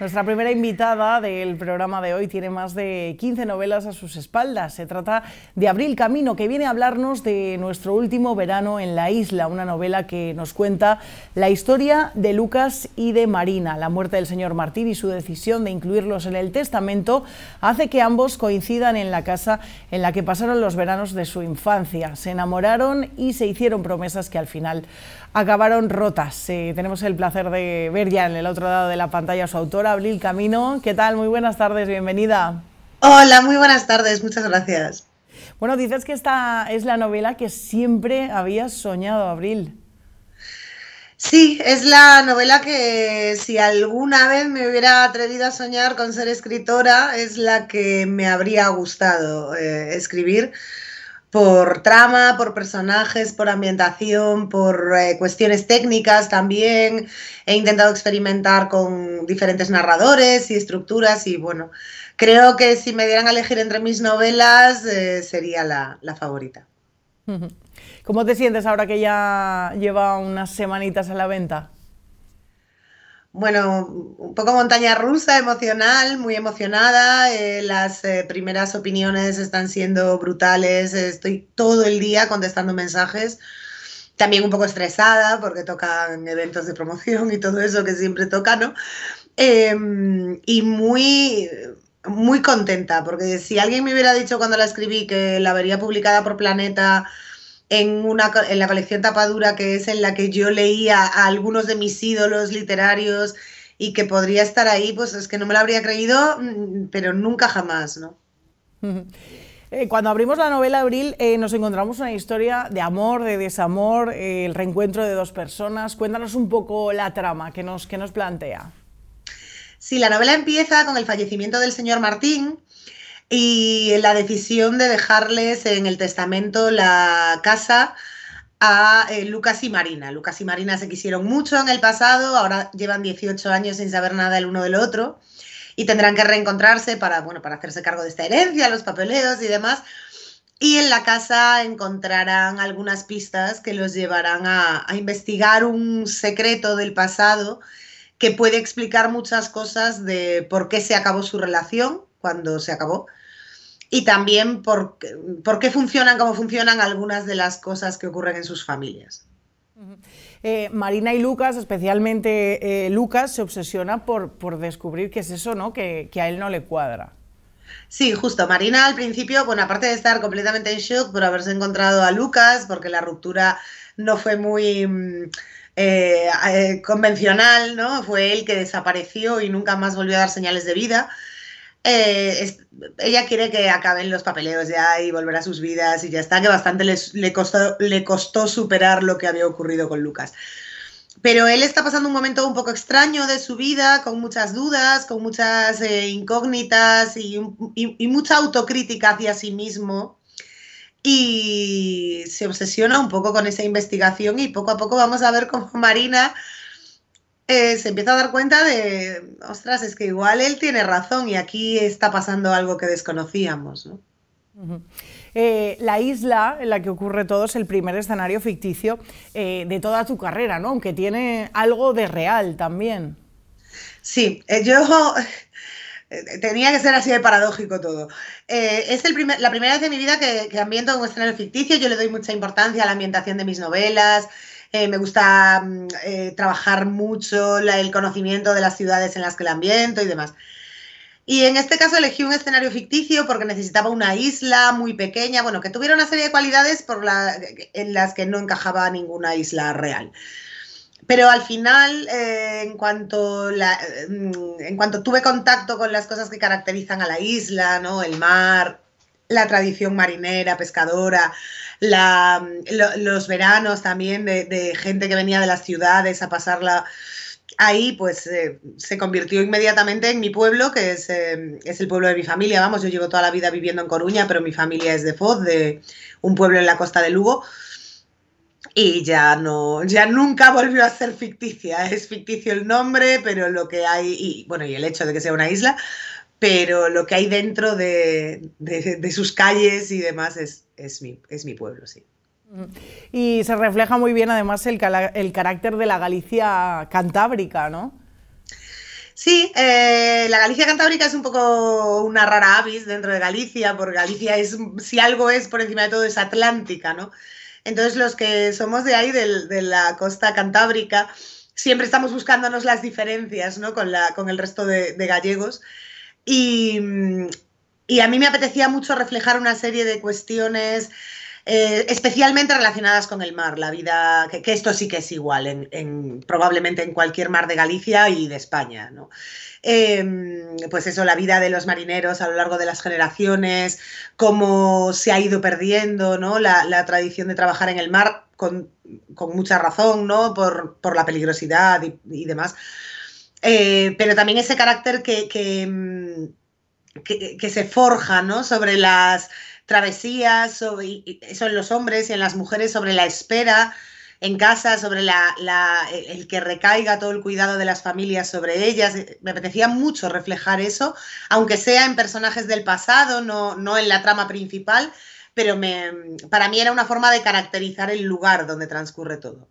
Nuestra primera invitada del programa de hoy tiene más de 15 novelas a sus espaldas. Se trata de Abril Camino, que viene a hablarnos de nuestro último verano en la isla, una novela que nos cuenta la historia de Lucas y de Marina. La muerte del señor Martín y su decisión de incluirlos en el testamento hace que ambos coincidan en la casa en la que pasaron los veranos de su infancia. Se enamoraron y se hicieron promesas que al final acabaron rotas. Eh, tenemos el placer de ver ya en el otro lado de la pantalla a su autora, Abril Camino. ¿Qué tal? Muy buenas tardes, bienvenida. Hola, muy buenas tardes, muchas gracias. Bueno, dices que esta es la novela que siempre habías soñado, Abril. Sí, es la novela que si alguna vez me hubiera atrevido a soñar con ser escritora, es la que me habría gustado eh, escribir por trama, por personajes, por ambientación, por eh, cuestiones técnicas también. He intentado experimentar con diferentes narradores y estructuras y bueno, creo que si me dieran a elegir entre mis novelas eh, sería la, la favorita. ¿Cómo te sientes ahora que ya lleva unas semanitas a la venta? Bueno, un poco montaña rusa, emocional, muy emocionada. Eh, las eh, primeras opiniones están siendo brutales. Estoy todo el día contestando mensajes. También un poco estresada porque tocan eventos de promoción y todo eso que siempre toca, ¿no? Em, y muy, muy contenta porque si alguien me hubiera dicho cuando la escribí que la vería publicada por Planeta en, una, en la colección Tapadura, que es en la que yo leía a algunos de mis ídolos literarios y que podría estar ahí, pues es que no me lo habría creído, mm, pero nunca jamás, ¿no? Eh, cuando abrimos la novela Abril eh, nos encontramos una historia de amor, de desamor, eh, el reencuentro de dos personas. Cuéntanos un poco la trama que nos, que nos plantea. Sí, la novela empieza con el fallecimiento del señor Martín, y la decisión de dejarles en el testamento la casa a eh, Lucas y Marina. Lucas y Marina se quisieron mucho en el pasado, ahora llevan 18 años sin saber nada el uno del otro y tendrán que reencontrarse para, bueno, para hacerse cargo de esta herencia, los papeleos y demás. Y en la casa encontrarán algunas pistas que los llevarán a, a investigar un secreto del pasado que puede explicar muchas cosas de por qué se acabó su relación cuando se acabó y también por, por, qué funcionan como funcionan algunas de las cosas que ocurren en sus familias. Eh, Marina y Lucas, especialmente eh, Lucas, se obsesiona por, por, descubrir qué es eso, ¿no? Que, que, a él no le cuadra. Sí, justo. Marina al principio, bueno, aparte de estar completamente en shock por haberse encontrado a Lucas, porque la ruptura no fue muy mm, eh, convencional, ¿no? Fue él que desapareció y nunca más volvió a dar señales de vida. Eh, ella quiere que acaben los papeleos ya y volver a sus vidas y ya está, que bastante le, costó, le costó superar lo que había ocurrido con Lucas. Pero él está pasando un momento un poco extraño de su vida, con muchas dudas, con muchas eh, incógnitas y, y, mucha autocrítica hacia sí mismo. Y se obsesiona un poco con esa investigación y poco a poco vamos a ver cómo Marina eh, se empieza a dar cuenta de, ostras, es que igual él tiene razón y aquí está pasando algo que desconocíamos. ¿no? Eh, la isla en la que ocurre todo es el primer escenario ficticio eh, de toda tu carrera, ¿no? aunque tiene algo de real también. Sí, yo tenía que ser así de paradójico todo. es el la primera vez en mi vida que, que ambiento un escenario ficticio, yo le doy mucha importancia a la ambientación de mis novelas, eh, me gusta mm, eh, trabajar mucho el conocimiento de las ciudades en las que el ambiento y demás. Y en este caso elegí un escenario ficticio porque necesitaba una isla muy pequeña, bueno, que tuviera una serie de cualidades por en las que no encajaba ninguna isla real. Pero al final, eh, en, cuanto mm, en cuanto tuve contacto con las cosas que caracterizan a la isla, ¿no? El mar, la tradición marinera, pescadora, los veranos también de, gente que venía de las ciudades a pasarla ahí pues eh, se convirtió inmediatamente en mi pueblo, que es, eh, es, el pueblo de mi familia. Vamos, yo llevo toda la vida viviendo en Coruña, pero mi familia es de Foz, de un pueblo en la costa de Lugo. Y ya no, ya nunca volvió a ser ficticia. Es ficticio el nombre, pero lo que hay, y bueno, y el hecho de que sea una isla, pero lo que hay dentro de, sus calles y demás es, es, mi, es mi pueblo, sí. Y se refleja muy bien además el, el carácter de la Galicia cantábrica, ¿no? Sí, eh, la Galicia Cantábrica es un poco una rara avis dentro de Galicia, porque Galicia es, si algo es por encima de todo, es atlántica, ¿no? Entonces los que somos de ahí, de, la costa cantábrica, siempre estamos buscándonos las diferencias, ¿no? Con, la, con el resto de, gallegos. Y, a mí me apetecía mucho reflejar una serie de cuestiones eh, especialmente relacionadas con el mar, la vida, que, esto sí que es igual en, probablemente en cualquier mar de Galicia y de España, ¿no? Em, pues eso, la vida de los marineros a lo largo de las generaciones, cómo se ha ido perdiendo ¿no? la, tradición de trabajar en el mar con, mucha razón, ¿no? Por, la peligrosidad y, demás. Eh, pero también ese carácter que, que, que se forja ¿no? sobre las travesías, sobre, eso en los hombres y en las mujeres, sobre la espera en casa, sobre la, el que recaiga todo el cuidado de las familias sobre ellas. Me apetecía mucho reflejar eso, aunque sea en personajes del pasado, no, no en la trama principal, pero me, para mí era una forma de caracterizar el lugar donde transcurre todo.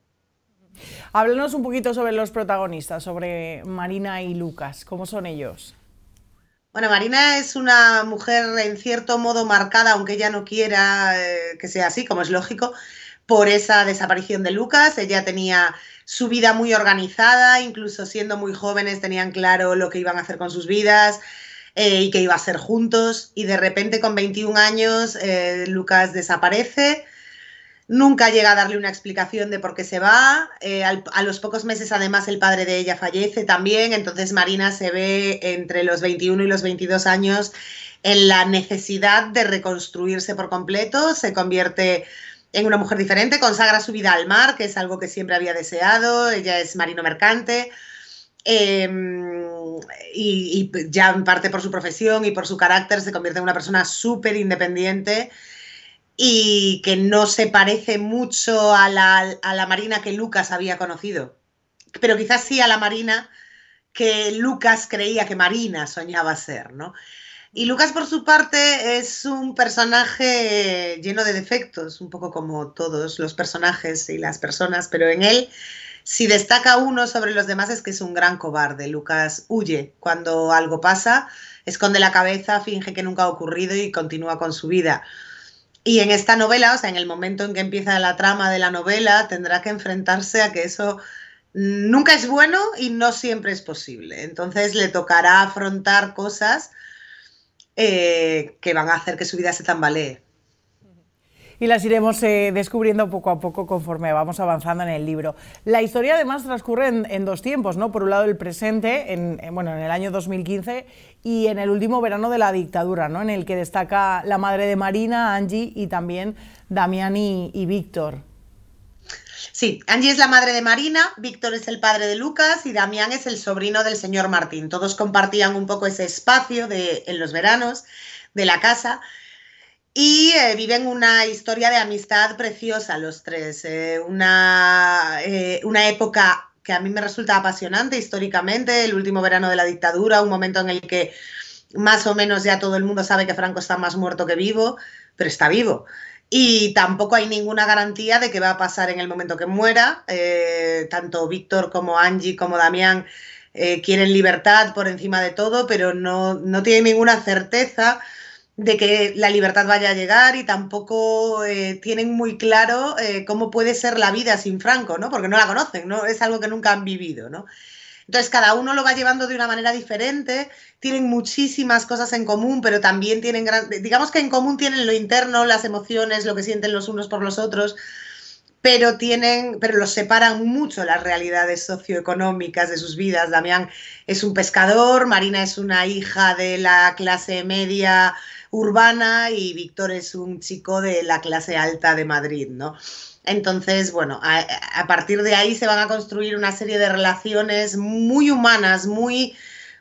Háblanos un poquito sobre los protagonistas, sobre Marina y Lucas. ¿Cómo son ellos? Bueno, Marina es una mujer en cierto modo marcada, aunque ella no quiera eh, que sea así, como es lógico, por esa desaparición de Lucas. Ella tenía su vida muy organizada, incluso siendo muy jóvenes tenían claro lo que iban a hacer con sus vidas eh, y que iba a ser juntos. Y de repente con 21 años eh, Lucas desaparece Nunca llega a darle una explicación de por qué se va. Eh, a los pocos meses, además, el padre de ella fallece también. Entonces, Marina se ve entre los 21 y los 22 años en la necesidad de reconstruirse por completo. Se convierte en una mujer diferente, consagra su vida al mar, que es algo que siempre había deseado. Ella es marino mercante. Em, y, y, ya en parte por su profesión y por su carácter se convierte en una persona súper independiente y que no se parece mucho a la, Marina que Lucas había conocido, pero quizás sí a la Marina que Lucas creía que Marina soñaba ser, ¿no? Y Lucas, por su parte, es un personaje lleno de defectos, un poco como todos los personajes y las personas, pero en él, si destaca uno sobre los demás, es que es un gran cobarde. Lucas huye cuando algo pasa, esconde la cabeza, finge que nunca ha ocurrido y continúa con su vida. Y en esta novela, o sea, en el momento en que empieza la trama de la novela, tendrá que enfrentarse a que eso nunca es bueno y no siempre es posible. Entonces le tocará afrontar cosas eh, que van a hacer que su vida se tambalee y las iremos eh, descubriendo poco a poco conforme vamos avanzando en el libro. La historia además transcurre en, dos tiempos, ¿no? Por un lado el presente, en, bueno, en el año 2015 y en el último verano de la dictadura, ¿no? En el que destaca la madre de Marina, Angie, y también Damián y, Víctor. Sí, Angie es la madre de Marina, Víctor es el padre de Lucas y Damián es el sobrino del señor Martín. Todos compartían un poco ese espacio en los veranos de la casa y eh, viven una historia de amistad preciosa los tres, eh, una, eh, una época que a mí me resulta apasionante históricamente, el último verano de la dictadura, un momento en el que más o menos ya todo el mundo sabe que Franco está más muerto que vivo, pero está vivo. Y tampoco hay ninguna garantía de que va a pasar en el momento que muera. tanto Víctor como Angie como Damián quieren libertad por encima de todo, pero no, no tienen ninguna certeza de que la libertad vaya a llegar y tampoco eh, tienen muy claro eh, cómo puede ser la vida sin Franco, ¿no? Porque no la conocen, ¿no? Es algo que nunca han vivido, ¿no? Entonces cada uno lo va llevando de una manera diferente, tienen muchísimas cosas en común, pero también tienen, digamos que en común tienen lo interno, las emociones, lo que sienten los unos por los otros, pero tienen, pero los separan mucho las realidades socioeconómicas de sus vidas. Damián es un pescador, Marina es una hija de la clase media urbana y Víctor es un chico de la clase alta de Madrid, ¿no? Entonces, bueno, a, partir de ahí se van a construir una serie de relaciones muy humanas, muy,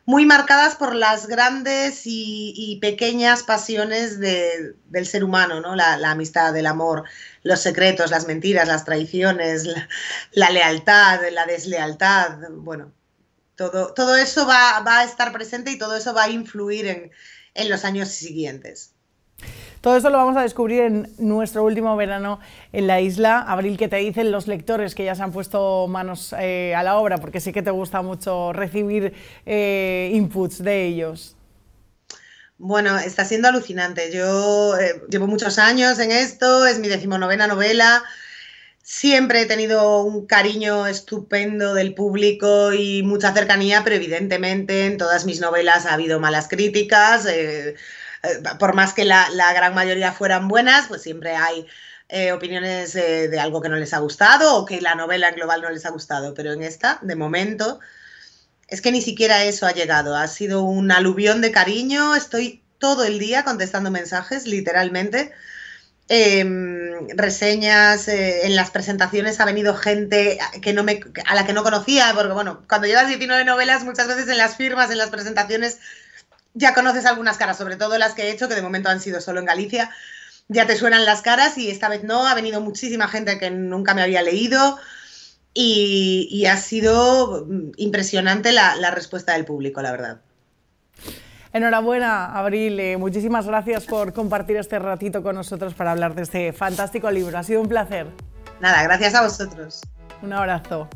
muy marcadas por las grandes y, pequeñas pasiones del ser humano, ¿no? La, amistad, el amor, los secretos, las mentiras, las traiciones, la, lealtad, la deslealtad, bueno, todo, todo eso va, va, a estar presente y todo eso va a influir en, en los años siguientes. Todo eso lo vamos a descubrir en nuestro último verano en la isla. Abril, ¿qué te dicen los lectores que ya se han puesto manos eh, a la obra? Porque sí que te gusta mucho recibir eh, inputs de ellos. Bueno, está siendo alucinante. Yo eh, llevo muchos años en esto, es mi decimonovena novela. Siempre he tenido un cariño estupendo del público y mucha cercanía, pero evidentemente en todas mis novelas ha habido malas críticas. Por más que la, gran mayoría fueran buenas, pues siempre hay eh, opiniones de algo que no les ha gustado o que la novela en global no les ha gustado. Pero en esta, de momento, es que ni siquiera eso ha llegado. Ha sido un aluvión de cariño. Estoy todo el día contestando mensajes, literalmente. Em, reseñas, eh, en las presentaciones ha venido gente que no me, a la que no conocía, porque bueno, cuando llevas 19 novelas, muchas veces en las firmas, en las presentaciones, ya conoces algunas caras, sobre todo las que he hecho, que de momento han sido solo en Galicia, ya te suenan las caras y esta vez no, ha venido muchísima gente que nunca me había leído y, ha sido impresionante la respuesta del público, la verdad. Enhorabuena, Abril. Eh, muchísimas gracias por compartir este ratito con nosotros para hablar de este fantástico libro. Ha sido un placer. Nada, gracias a vosotros. Un abrazo.